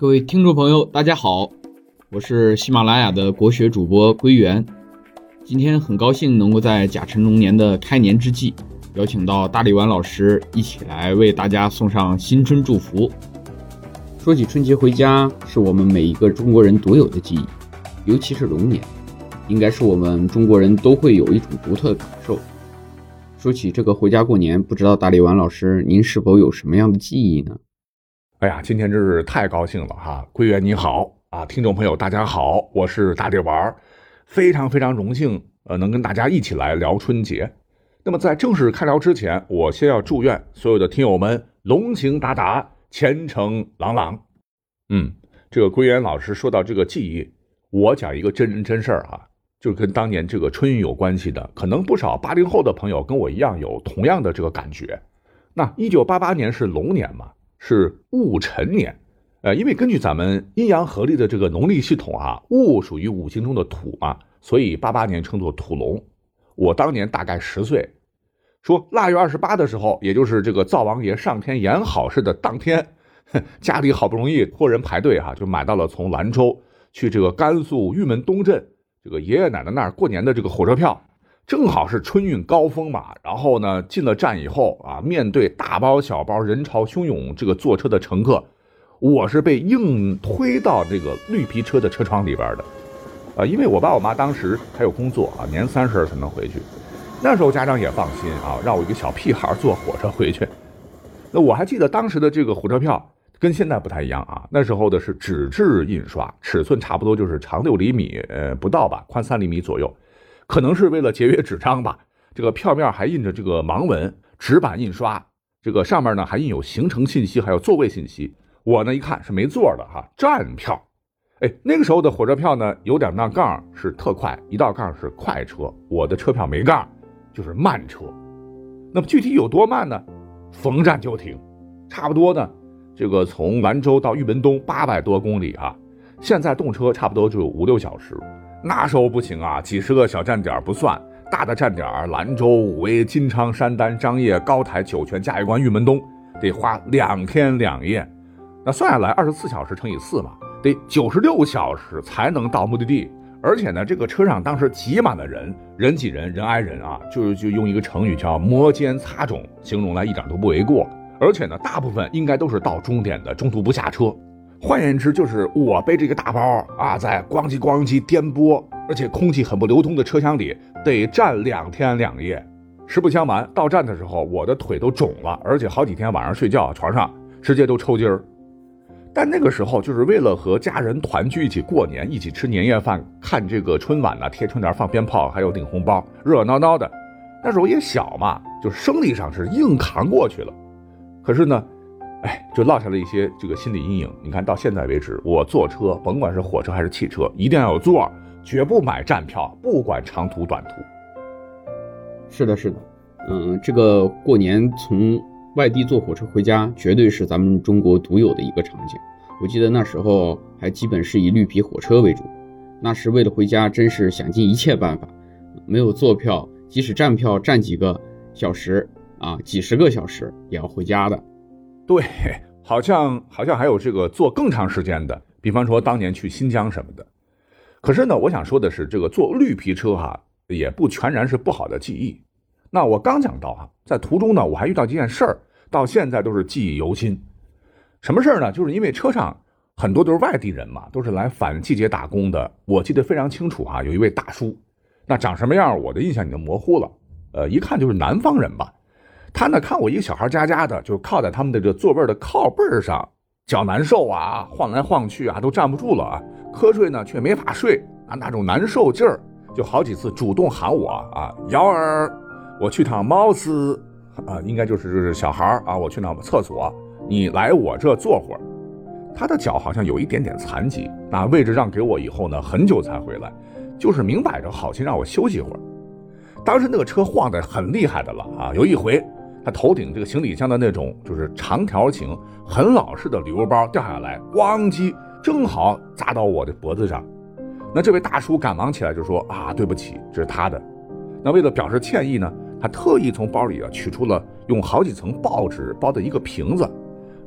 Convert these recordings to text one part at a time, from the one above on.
各位听众朋友，大家好，我是喜马拉雅的国学主播归元。今天很高兴能够在甲辰龙年的开年之际，邀请到大力丸老师一起来为大家送上新春祝福。说起春节回家，是我们每一个中国人独有的记忆，尤其是龙年，应该是我们中国人都会有一种独特的感受。说起这个回家过年，不知道大力丸老师您是否有什么样的记忆呢？哎呀，今天真是太高兴了哈！桂圆你好啊，听众朋友大家好，我是大力丸，非常非常荣幸呃能跟大家一起来聊春节。那么在正式开聊之前，我先要祝愿所有的听友们龙行达达，前程朗朗。嗯，这个桂圆老师说到这个记忆，我讲一个真人真事儿哈，就是跟当年这个春运有关系的，可能不少八零后的朋友跟我一样有同样的这个感觉。那一九八八年是龙年嘛？是戊辰年，呃，因为根据咱们阴阳合历的这个农历系统啊，戊属于五行中的土嘛，所以八八年称作土龙。我当年大概十岁，说腊月二十八的时候，也就是这个灶王爷上天言好事的当天，家里好不容易托人排队哈，就买到了从兰州去这个甘肃玉门东镇这个爷爷奶奶那儿过年的这个火车票。正好是春运高峰嘛，然后呢，进了站以后啊，面对大包小包、人潮汹涌，这个坐车的乘客，我是被硬推到这个绿皮车的车窗里边的，啊，因为我爸我妈当时还有工作啊，年三十才能回去，那时候家长也放心啊，让我一个小屁孩坐火车回去。那我还记得当时的这个火车票跟现在不太一样啊，那时候的是纸质印刷，尺寸差不多就是长六厘米，呃，不到吧，宽三厘米左右。可能是为了节约纸张吧，这个票面还印着这个盲文，纸板印刷，这个上面呢还印有行程信息，还有座位信息。我呢一看是没座的哈，站票。哎，那个时候的火车票呢有两道杠是特快，一道杠是快车，我的车票没杠，就是慢车。那么具体有多慢呢？逢站就停，差不多呢。这个从兰州到玉门东八百多公里啊，现在动车差不多就五六小时。那时候不行啊，几十个小站点不算，大的站点兰州、武威、金昌、山丹、张掖、高台、酒泉、嘉峪关、玉门东，得花两天两夜。那算下来，二十四小时乘以四嘛，得九十六小时才能到目的地。而且呢，这个车上当时挤满了人，人挤人，人挨人啊，就就用一个成语叫“摩肩擦踵”形容来一点都不为过。而且呢，大部分应该都是到终点的，中途不下车。换言之，就是我背这个大包啊，在咣叽咣叽颠簸，而且空气很不流通的车厢里，得站两天两夜。实不相瞒，到站的时候，我的腿都肿了，而且好几天晚上睡觉床上直接都抽筋儿。但那个时候，就是为了和家人团聚一起过年，一起吃年夜饭，看这个春晚呢，贴春联、放鞭炮，还有领红包，热热闹闹的。那时候也小嘛，就生理上是硬扛过去了。可是呢。哎，就落下了一些这个心理阴影。你看到现在为止，我坐车，甭管是火车还是汽车，一定要有座，绝不买站票，不管长途短途。是的，是的，嗯，这个过年从外地坐火车回家，绝对是咱们中国独有的一个场景。我记得那时候还基本是以绿皮火车为主，那时为了回家，真是想尽一切办法，没有坐票，即使站票站几个小时啊，几十个小时也要回家的。对，好像好像还有这个坐更长时间的，比方说当年去新疆什么的。可是呢，我想说的是，这个坐绿皮车哈，也不全然是不好的记忆。那我刚讲到哈，在途中呢，我还遇到一件事儿，到现在都是记忆犹新。什么事儿呢？就是因为车上很多都是外地人嘛，都是来反季节打工的。我记得非常清楚哈，有一位大叔，那长什么样，我的印象已经模糊了。呃，一看就是南方人吧。他呢看我一个小孩家家的，就靠在他们的这座位的靠背上，脚难受啊，晃来晃去啊，都站不住了啊，瞌睡呢却没法睡啊，那种难受劲儿，就好几次主动喊我啊，瑶儿，我去趟猫司啊，应该就是小孩啊，我去趟厕所，你来我这坐会儿。他的脚好像有一点点残疾，那位置让给我以后呢，很久才回来，就是明摆着好心让我休息会儿。当时那个车晃得很厉害的了啊，有一回。他头顶这个行李箱的那种就是长条形、很老式的旅游包掉下来，咣叽，正好砸到我的脖子上。那这位大叔赶忙起来就说：“啊，对不起，这是他的。”那为了表示歉意呢，他特意从包里啊取出了用好几层报纸包的一个瓶子。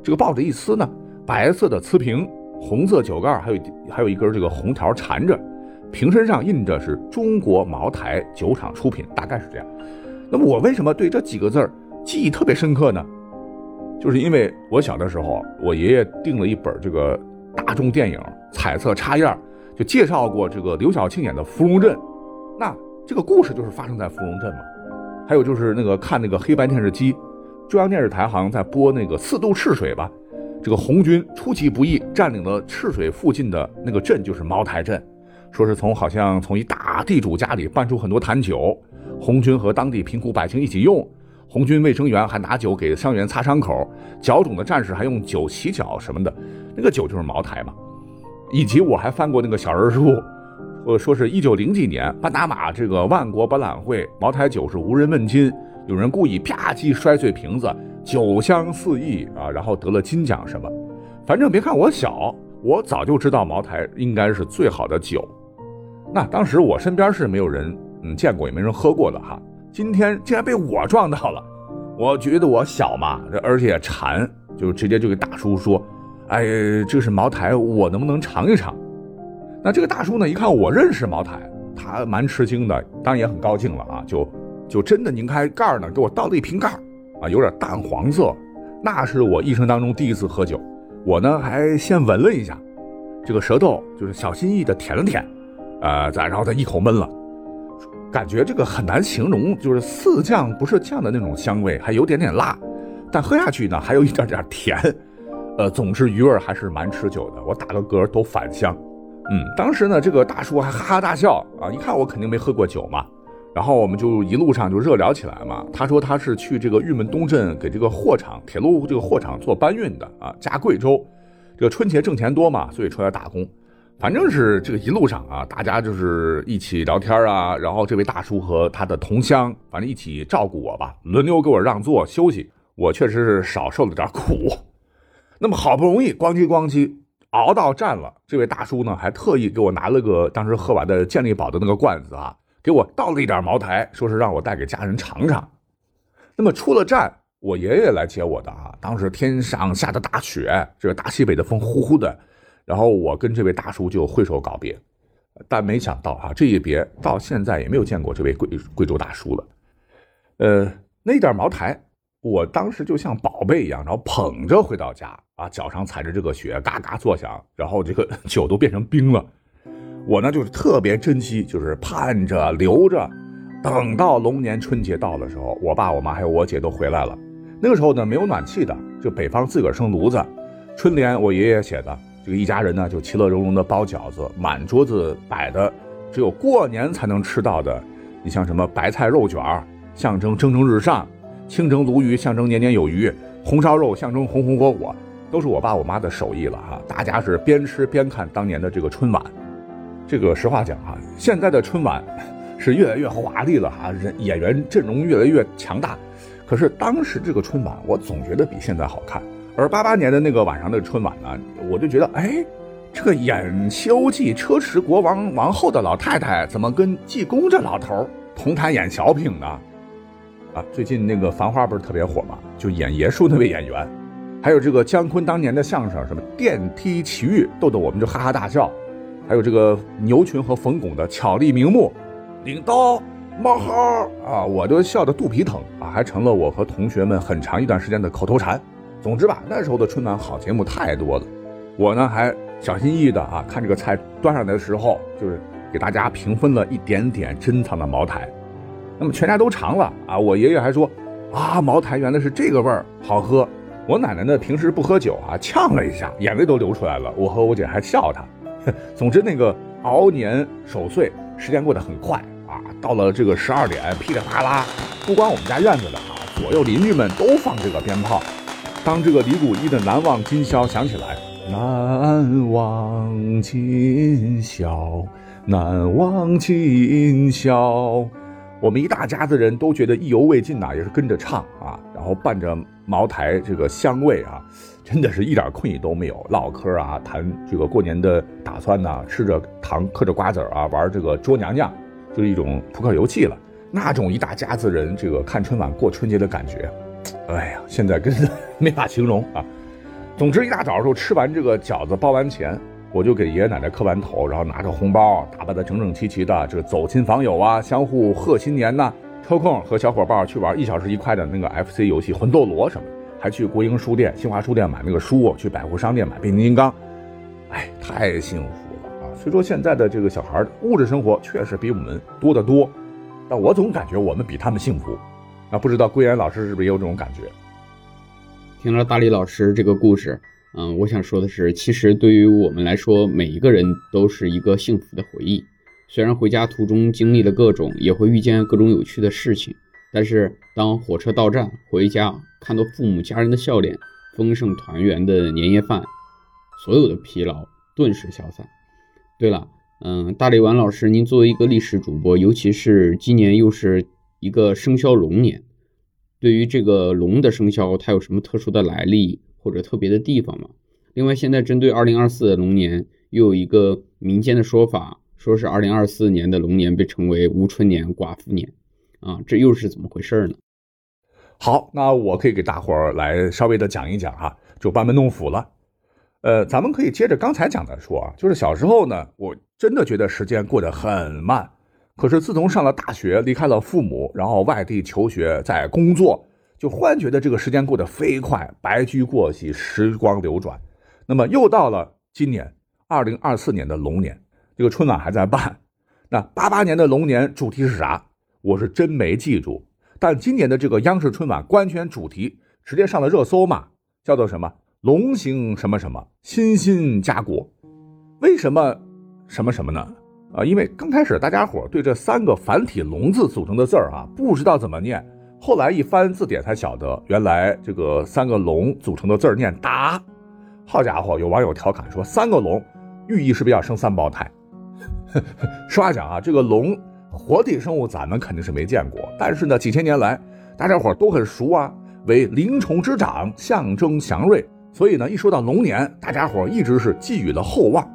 这个报纸一撕呢，白色的瓷瓶红色酒盖，还有还有一根这个红条缠着，瓶身上印着是中国茅台酒厂出品，大概是这样。那么我为什么对这几个字儿记忆特别深刻呢？就是因为我小的时候，我爷爷订了一本这个大众电影彩色插页，就介绍过这个刘晓庆演的《芙蓉镇》，那这个故事就是发生在芙蓉镇嘛。还有就是那个看那个黑白电视机，中央电视台好像在播那个四渡赤水吧，这个红军出其不意占领了赤水附近的那个镇，就是茅台镇，说是从好像从一大地主家里搬出很多坛酒。红军和当地贫苦百姓一起用，红军卫生员还拿酒给伤员擦伤口，脚肿的战士还用酒洗脚什么的，那个酒就是茅台嘛。以及我还翻过那个小人书，呃，说是一九零几年巴拿马这个万国博览会，茅台酒是无人问津，有人故意啪叽摔碎瓶子，酒香四溢啊，然后得了金奖什么。反正别看我小，我早就知道茅台应该是最好的酒。那当时我身边是没有人。嗯，见过也没人喝过的哈。今天竟然被我撞到了，我觉得我小嘛，而且馋，就直接就给大叔说：“哎，这是茅台，我能不能尝一尝？”那这个大叔呢，一看我认识茅台，他蛮吃惊的，当然也很高兴了啊，就就真的拧开盖呢，给我倒了一瓶盖啊，有点淡黄色，那是我一生当中第一次喝酒。我呢还先闻了一下，这个舌头就是小心翼翼的舔了舔，呃，再然后再一口闷了。感觉这个很难形容，就是四酱不是酱的那种香味，还有点点辣，但喝下去呢还有一点点甜，呃，总之余味还是蛮持久的。我打个嗝都返香。嗯，当时呢这个大叔还哈哈大笑啊，一看我肯定没喝过酒嘛，然后我们就一路上就热聊起来嘛。他说他是去这个玉门东镇给这个货场铁路这个货场做搬运的啊，家贵州，这个春节挣钱多嘛，所以出来打工。反正是这个一路上啊，大家就是一起聊天啊，然后这位大叔和他的同乡，反正一起照顾我吧，轮流给我让座休息。我确实是少受了点苦。那么好不容易咣叽咣叽熬到站了，这位大叔呢还特意给我拿了个当时喝完的健力宝的那个罐子啊，给我倒了一点茅台，说是让我带给家人尝尝。那么出了站，我爷爷来接我的啊，当时天上下着大雪，这个大西北的风呼呼的。然后我跟这位大叔就挥手告别，但没想到啊，这一别到现在也没有见过这位贵贵州大叔了。呃，那点茅台，我当时就像宝贝一样，然后捧着回到家啊，脚上踩着这个雪，嘎嘎作响，然后这个 酒都变成冰了。我呢就是特别珍惜，就是盼着留着，等到龙年春节到的时候，我爸我妈还有我姐都回来了。那个时候呢没有暖气的，就北方自个儿生炉子。春联我爷爷写的。这个一家人呢，就其乐融融的包饺子，满桌子摆的只有过年才能吃到的。你像什么白菜肉卷儿，象征蒸蒸日上；清蒸鲈鱼，象征年年有余；红烧肉象征红红火火，都是我爸我妈的手艺了哈。大家是边吃边看当年的这个春晚。这个实话讲哈，现在的春晚是越来越华丽了哈，人演员阵容越来越强大。可是当时这个春晚，我总觉得比现在好看。而八八年的那个晚上的春晚呢，我就觉得，哎，这个演《西游记》车迟国王王后的老太太，怎么跟济公这老头同台演小品呢？啊，最近那个《繁花》不是特别火吗，就演爷叔那位演员，还有这个姜昆当年的相声什么《电梯奇遇》，逗得我们就哈哈大笑。还有这个牛群和冯巩的巧立名目，领刀冒号啊，我都笑得肚皮疼啊，还成了我和同学们很长一段时间的口头禅。总之吧，那时候的春晚好节目太多了，我呢还小心翼翼的啊，看这个菜端上来的时候，就是给大家平分了一点点珍藏的茅台。那么全家都尝了啊，我爷爷还说啊，茅台原来是这个味儿，好喝。我奶奶呢平时不喝酒啊，呛了一下，眼泪都流出来了。我和我姐还笑她。总之那个熬年守岁，时间过得很快啊。到了这个十二点，噼里啪啦，不光我们家院子的啊，左右邻居们都放这个鞭炮。当这个李谷一的《难忘今宵》响起来，难忘今宵，难忘今宵，我们一大家子人都觉得意犹未尽呐，也是跟着唱啊，然后伴着茅台这个香味啊，真的是一点困意都没有，唠嗑啊，谈这个过年的打算呐，吃着糖，嗑着瓜子啊，玩这个捉娘娘，就是一种扑克游戏了。那种一大家子人这个看春晚过春节的感觉。哎呀，现在真的没法形容啊！总之一大早的时候吃完这个饺子，包完钱，我就给爷爷奶奶磕完头，然后拿着红包，打扮的整整齐齐的，这个走亲访友啊，相互贺新年呐，抽空和小伙伴去玩一小时一块的那个 FC 游戏魂斗罗什么的，还去国营书店、新华书店买那个书，去百货商店买变形金刚，哎，太幸福了啊！虽说现在的这个小孩物质生活确实比我们多得多，但我总感觉我们比他们幸福。那不知道桂岩老师是不是也有这种感觉？听了大力老师这个故事，嗯，我想说的是，其实对于我们来说，每一个人都是一个幸福的回忆。虽然回家途中经历了各种，也会遇见各种有趣的事情，但是当火车到站，回家看到父母家人的笑脸，丰盛团圆的年夜饭，所有的疲劳顿时消散。对了，嗯，大力丸老师，您作为一个历史主播，尤其是今年又是一个生肖龙年。对于这个龙的生肖，它有什么特殊的来历或者特别的地方吗？另外，现在针对二零二四的龙年，又有一个民间的说法，说是二零二四年的龙年被称为无春年、寡妇年，啊，这又是怎么回事呢？好，那我可以给大伙儿来稍微的讲一讲哈，就班门弄斧了。呃，咱们可以接着刚才讲的说啊，就是小时候呢，我真的觉得时间过得很慢。可是自从上了大学，离开了父母，然后外地求学，在工作，就忽然觉得这个时间过得飞快，白驹过隙，时光流转。那么又到了今年二零二四年的龙年，这个春晚还在办。那八八年的龙年主题是啥？我是真没记住。但今年的这个央视春晚官宣主题直接上了热搜嘛，叫做什么“龙行什么什么，欣欣家国”。为什么什么什么呢？啊，因为刚开始大家伙对这三个繁体龙字组成的字儿啊，不知道怎么念。后来一翻字典才晓得，原来这个三个龙组成的字念达。好家伙，有网友调侃说，三个龙寓意是不是要生三胞胎？实话讲啊，这个龙活体生物咱们肯定是没见过，但是呢，几千年来大家伙都很熟啊，为灵虫之长，象征祥瑞。所以呢，一说到龙年，大家伙一直是寄予了厚望。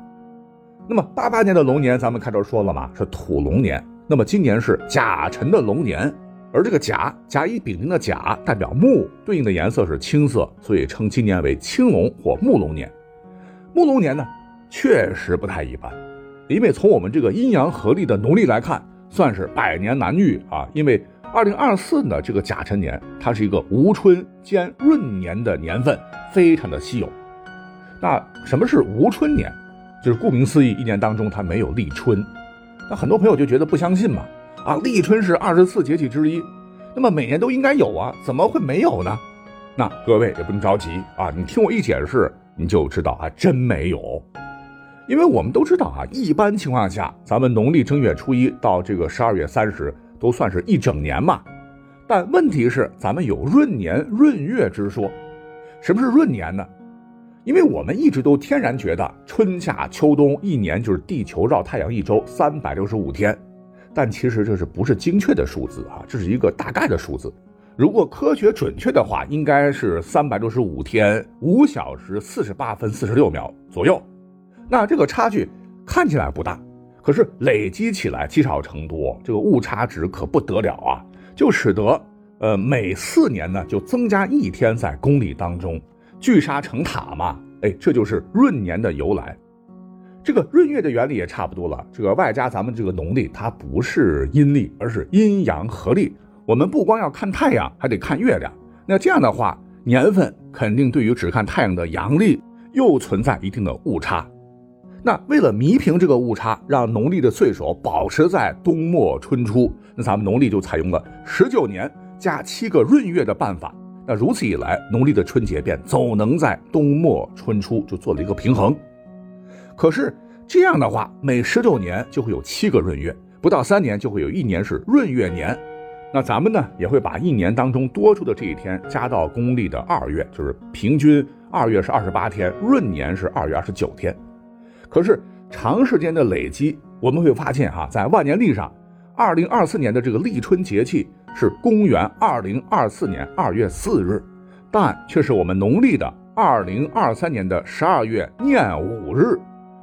那么八八年的龙年，咱们开头说了嘛，是土龙年。那么今年是甲辰的龙年，而这个甲甲乙丙丁的甲代表木，对应的颜色是青色，所以称今年为青龙或木龙年。木龙年呢，确实不太一般，因为从我们这个阴阳合历的农历来看，算是百年难遇啊。因为二零二四的这个甲辰年，它是一个无春兼闰年的年份，非常的稀有。那什么是无春年？就是顾名思义，一年当中它没有立春，那很多朋友就觉得不相信嘛，啊，立春是二十四节气之一，那么每年都应该有啊，怎么会没有呢？那各位也不用着急啊，你听我一解释，你就知道啊，真没有，因为我们都知道啊，一般情况下，咱们农历正月初一到这个十二月三十都算是一整年嘛，但问题是咱们有闰年闰月之说，什么是闰年呢？因为我们一直都天然觉得春夏秋冬一年就是地球绕太阳一周三百六十五天，但其实这是不是精确的数字啊？这是一个大概的数字。如果科学准确的话，应该是三百六十五天五小时四十八分四十六秒左右。那这个差距看起来不大，可是累积起来积少成多，这个误差值可不得了啊！就使得呃每四年呢就增加一天在公历当中。聚沙成塔嘛，哎，这就是闰年的由来。这个闰月的原理也差不多了。这个外加咱们这个农历，它不是阴历，而是阴阳合历。我们不光要看太阳，还得看月亮。那这样的话，年份肯定对于只看太阳的阳历又存在一定的误差。那为了弥平这个误差，让农历的岁首保持在冬末春初，那咱们农历就采用了十九年加七个闰月的办法。那如此一来，农历的春节便总能在冬末春初就做了一个平衡。可是这样的话，每十九年就会有七个闰月，不到三年就会有一年是闰月年。那咱们呢也会把一年当中多出的这一天加到公历的二月，就是平均二月是二十八天，闰年是二月二十九天。可是长时间的累积，我们会发现哈，在万年历上，二零二四年的这个立春节气。是公元二零二四年二月四日，但却是我们农历的二零二三年的十二月廿五日。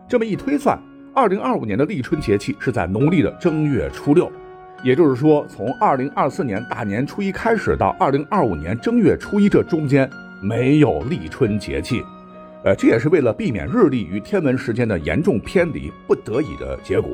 这么一推算，二零二五年的立春节气是在农历的正月初六。也就是说，从二零二四年大年初一开始到二零二五年正月初一这中间没有立春节气，呃，这也是为了避免日历与天文时间的严重偏离不得已的结果。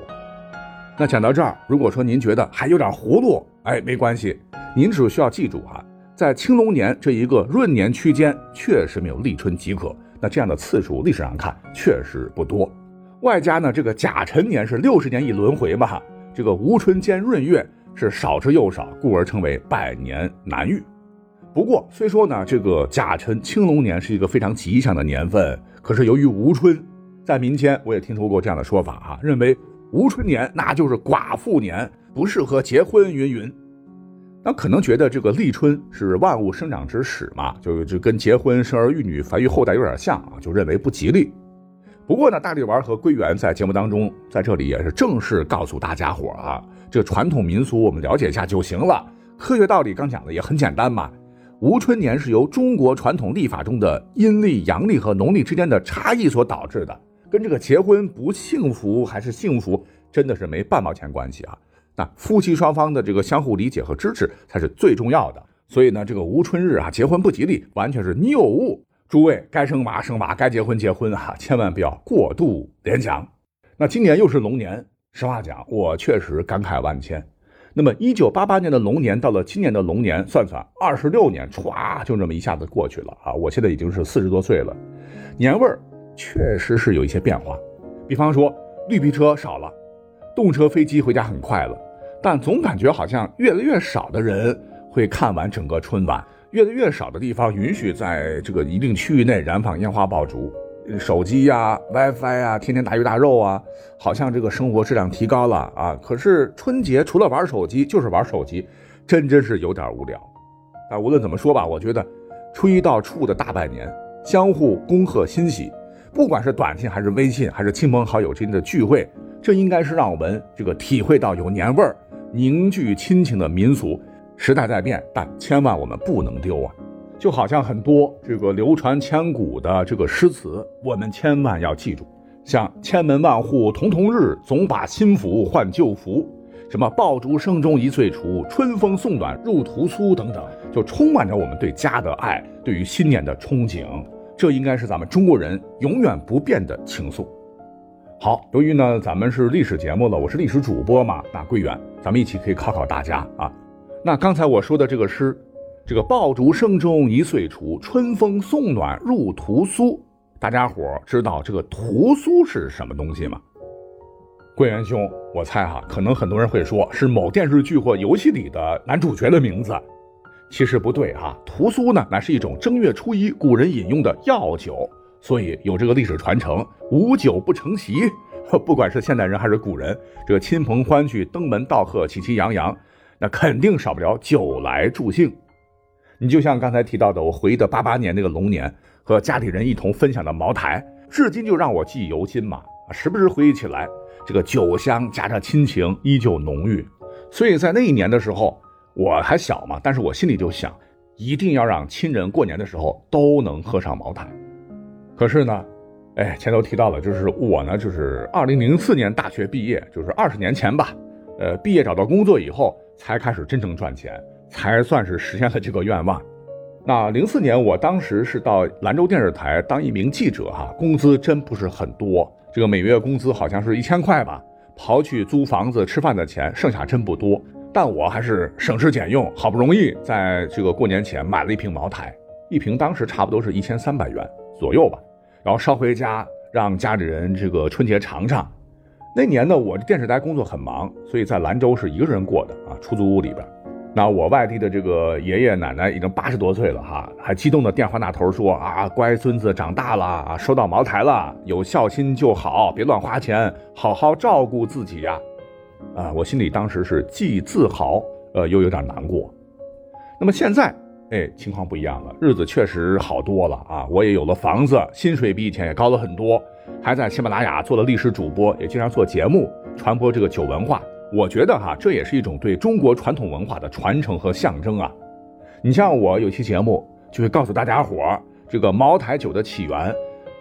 那讲到这儿，如果说您觉得还有点糊涂，哎，没关系，您只需要记住哈，在青龙年这一个闰年区间，确实没有立春即可。那这样的次数，历史上看确实不多。外加呢，这个甲辰年是六十年一轮回嘛，这个无春兼闰月是少之又少，故而称为百年难遇。不过，虽说呢，这个甲辰青龙年是一个非常吉祥的年份，可是由于无春，在民间我也听说过这样的说法哈，认为。无春年那就是寡妇年，不适合结婚，云云。那可能觉得这个立春是万物生长之始嘛，就就跟结婚、生儿育女、繁育后代有点像啊，就认为不吉利。不过呢，大力丸和归元在节目当中，在这里也是正式告诉大家伙啊，这个传统民俗我们了解一下就行了。科学道理刚讲的也很简单嘛，无春年是由中国传统历法中的阴历、阳历和农历之间的差异所导致的。跟这个结婚不幸福还是幸福，真的是没半毛钱关系啊！那夫妻双方的这个相互理解和支持才是最重要的。所以呢，这个无春日啊，结婚不吉利，完全是谬误。诸位该生娃生娃，该结婚结婚啊，千万不要过度联想。那今年又是龙年，实话讲，我确实感慨万千。那么，一九八八年的龙年到了今年的龙年，算算二十六年，歘，就这么一下子过去了啊！我现在已经是四十多岁了，年味儿。确实是有一些变化，比方说绿皮车少了，动车飞机回家很快了，但总感觉好像越来越少的人会看完整个春晚，越来越少的地方允许在这个一定区域内燃放烟花爆竹，手机呀、WiFi 啊，天天大鱼大肉啊，好像这个生活质量提高了啊。可是春节除了玩手机就是玩手机，真真是有点无聊。但，无论怎么说吧，我觉得初一到初五的大拜年，相互恭贺欣喜。不管是短信还是微信，还是亲朋好友之间的聚会，这应该是让我们这个体会到有年味儿、凝聚亲情的民俗。时代在变，但千万我们不能丢啊！就好像很多这个流传千古的这个诗词，我们千万要记住，像“千门万户曈曈日，总把新符换旧符”，什么“爆竹声中一岁除，春风送暖入屠苏”等等，就充满着我们对家的爱，对于新年的憧憬。这应该是咱们中国人永远不变的情愫。好，由于呢咱们是历史节目了，我是历史主播嘛，那桂圆，咱们一起可以考考大家啊。那刚才我说的这个诗，这个爆竹声中一岁除，春风送暖入屠苏，大家伙知道这个屠苏是什么东西吗？桂圆兄，我猜哈，可能很多人会说是某电视剧或游戏里的男主角的名字。其实不对哈，屠苏呢乃是一种正月初一古人饮用的药酒，所以有这个历史传承。无酒不成席，不管是现代人还是古人，这个亲朋欢聚、登门道贺、喜气洋洋，那肯定少不了酒来助兴。你就像刚才提到的，我回忆的八八年那个龙年，和家里人一同分享的茅台，至今就让我记忆犹新嘛。时不时回忆起来，这个酒香加上亲情依旧浓郁。所以在那一年的时候。我还小嘛，但是我心里就想，一定要让亲人过年的时候都能喝上茅台。可是呢，哎，前头提到了，就是我呢，就是二零零四年大学毕业，就是二十年前吧。呃，毕业找到工作以后，才开始真正赚钱，才算是实现了这个愿望。那零四年，我当时是到兰州电视台当一名记者，哈，工资真不是很多，这个每月工资好像是一千块吧，刨去租房子吃饭的钱，剩下真不多。但我还是省吃俭用，好不容易在这个过年前买了一瓶茅台，一瓶当时差不多是一千三百元左右吧，然后捎回家让家里人这个春节尝尝。那年呢，我电视台工作很忙，所以在兰州是一个人过的啊，出租屋里边。那我外地的这个爷爷奶奶已经八十多岁了哈，还激动的电话那头说啊，乖孙子长大了啊，收到茅台了，有孝心就好，别乱花钱，好好照顾自己呀。啊我心里当时是既自豪，呃，又有点难过。那么现在，哎，情况不一样了，日子确实好多了啊！我也有了房子，薪水比以前也高了很多，还在喜马拉雅做了历史主播，也经常做节目，传播这个酒文化。我觉得哈，这也是一种对中国传统文化的传承和象征啊。你像我有期节目就会告诉大家伙，这个茅台酒的起源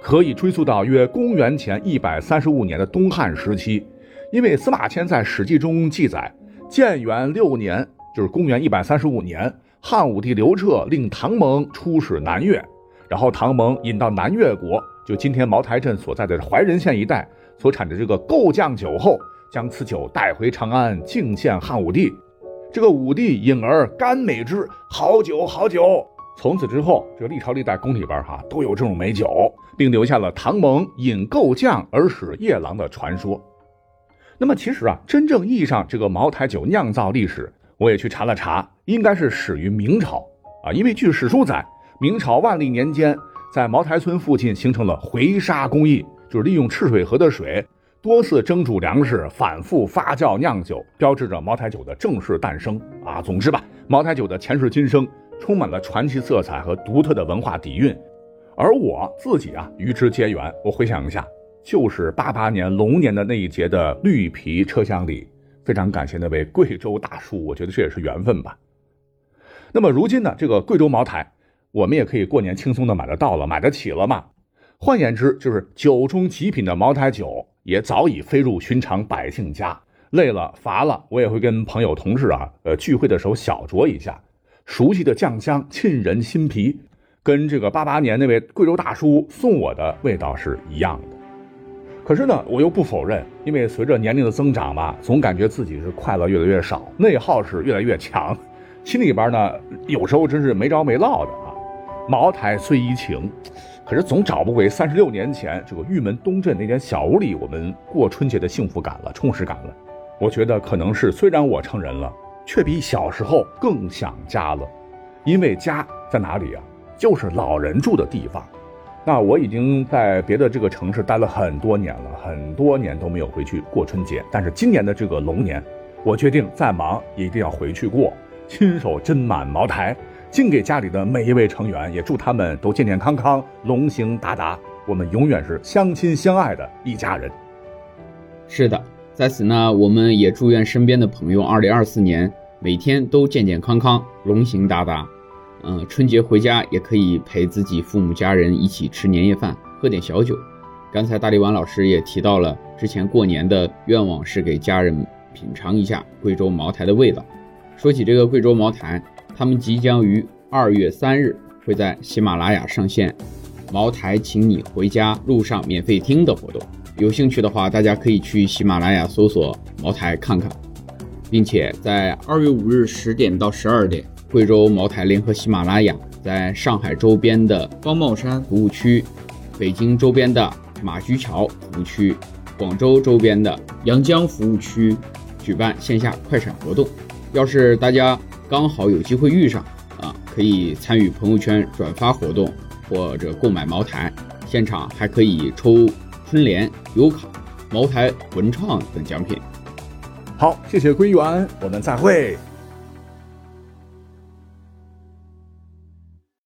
可以追溯到约公元前一百三十五年的东汉时期。因为司马迁在《史记》中记载，建元六年，就是公元一百三十五年，汉武帝刘彻令唐蒙出使南越，然后唐蒙引到南越国，就今天茅台镇所在的怀仁县一带所产的这个构酱酒后，将此酒带回长安，敬献汉武帝。这个武帝饮而甘美之，好酒好酒。从此之后，这个历朝历代宫里边哈都有这种美酒，并留下了唐蒙饮构酱而使夜郎的传说。那么其实啊，真正意义上这个茅台酒酿造历史，我也去查了查，应该是始于明朝啊，因为据史书载，明朝万历年间，在茅台村附近形成了回沙工艺，就是利用赤水河的水多次蒸煮粮食，反复发酵酿酒，标志着茅台酒的正式诞生啊。总之吧，茅台酒的前世今生。充满了传奇色彩和独特的文化底蕴，而我自己啊与之结缘。我回想一下，就是八八年龙年的那一节的绿皮车厢里，非常感谢那位贵州大叔，我觉得这也是缘分吧。那么如今呢，这个贵州茅台，我们也可以过年轻松的买得到了，买得起了嘛。换言之，就是酒中极品的茅台酒也早已飞入寻常百姓家。累了乏了，我也会跟朋友同事啊，呃聚会的时候小酌一下。熟悉的酱香沁人心脾，跟这个八八年那位贵州大叔送我的味道是一样的。可是呢，我又不否认，因为随着年龄的增长吧，总感觉自己是快乐越来越少，内耗是越来越强，心里边呢有时候真是没着没落的啊。茅台虽怡情，可是总找不回三十六年前这个玉门东镇那间小屋里我们过春节的幸福感了、充实感了。我觉得可能是虽然我成人了。却比小时候更想家了，因为家在哪里啊？就是老人住的地方。那我已经在别的这个城市待了很多年了，很多年都没有回去过春节。但是今年的这个龙年，我决定再忙也一定要回去过，亲手斟满茅台，敬给家里的每一位成员，也祝他们都健健康康、龙行达达。我们永远是相亲相爱的一家人。是的。在此呢，我们也祝愿身边的朋友，二零二四年每天都健健康康、龙行达达。嗯，春节回家也可以陪自己父母家人一起吃年夜饭，喝点小酒。刚才大力丸老师也提到了之前过年的愿望是给家人品尝一下贵州茅台的味道。说起这个贵州茅台，他们即将于二月三日会在喜马拉雅上线茅台，请你回家路上免费听的活动。有兴趣的话，大家可以去喜马拉雅搜索茅台看看，并且在二月五日十点到十二点，贵州茅台联合喜马拉雅在上海周边的高帽山服务区、北京周边的马驹桥服务区、广州周边的阳江服务区举办线下快闪活动。要是大家刚好有机会遇上啊，可以参与朋友圈转发活动或者购买茅台，现场还可以抽。春联、油卡、茅台、文创等奖品。好，谢谢归元，我们再会。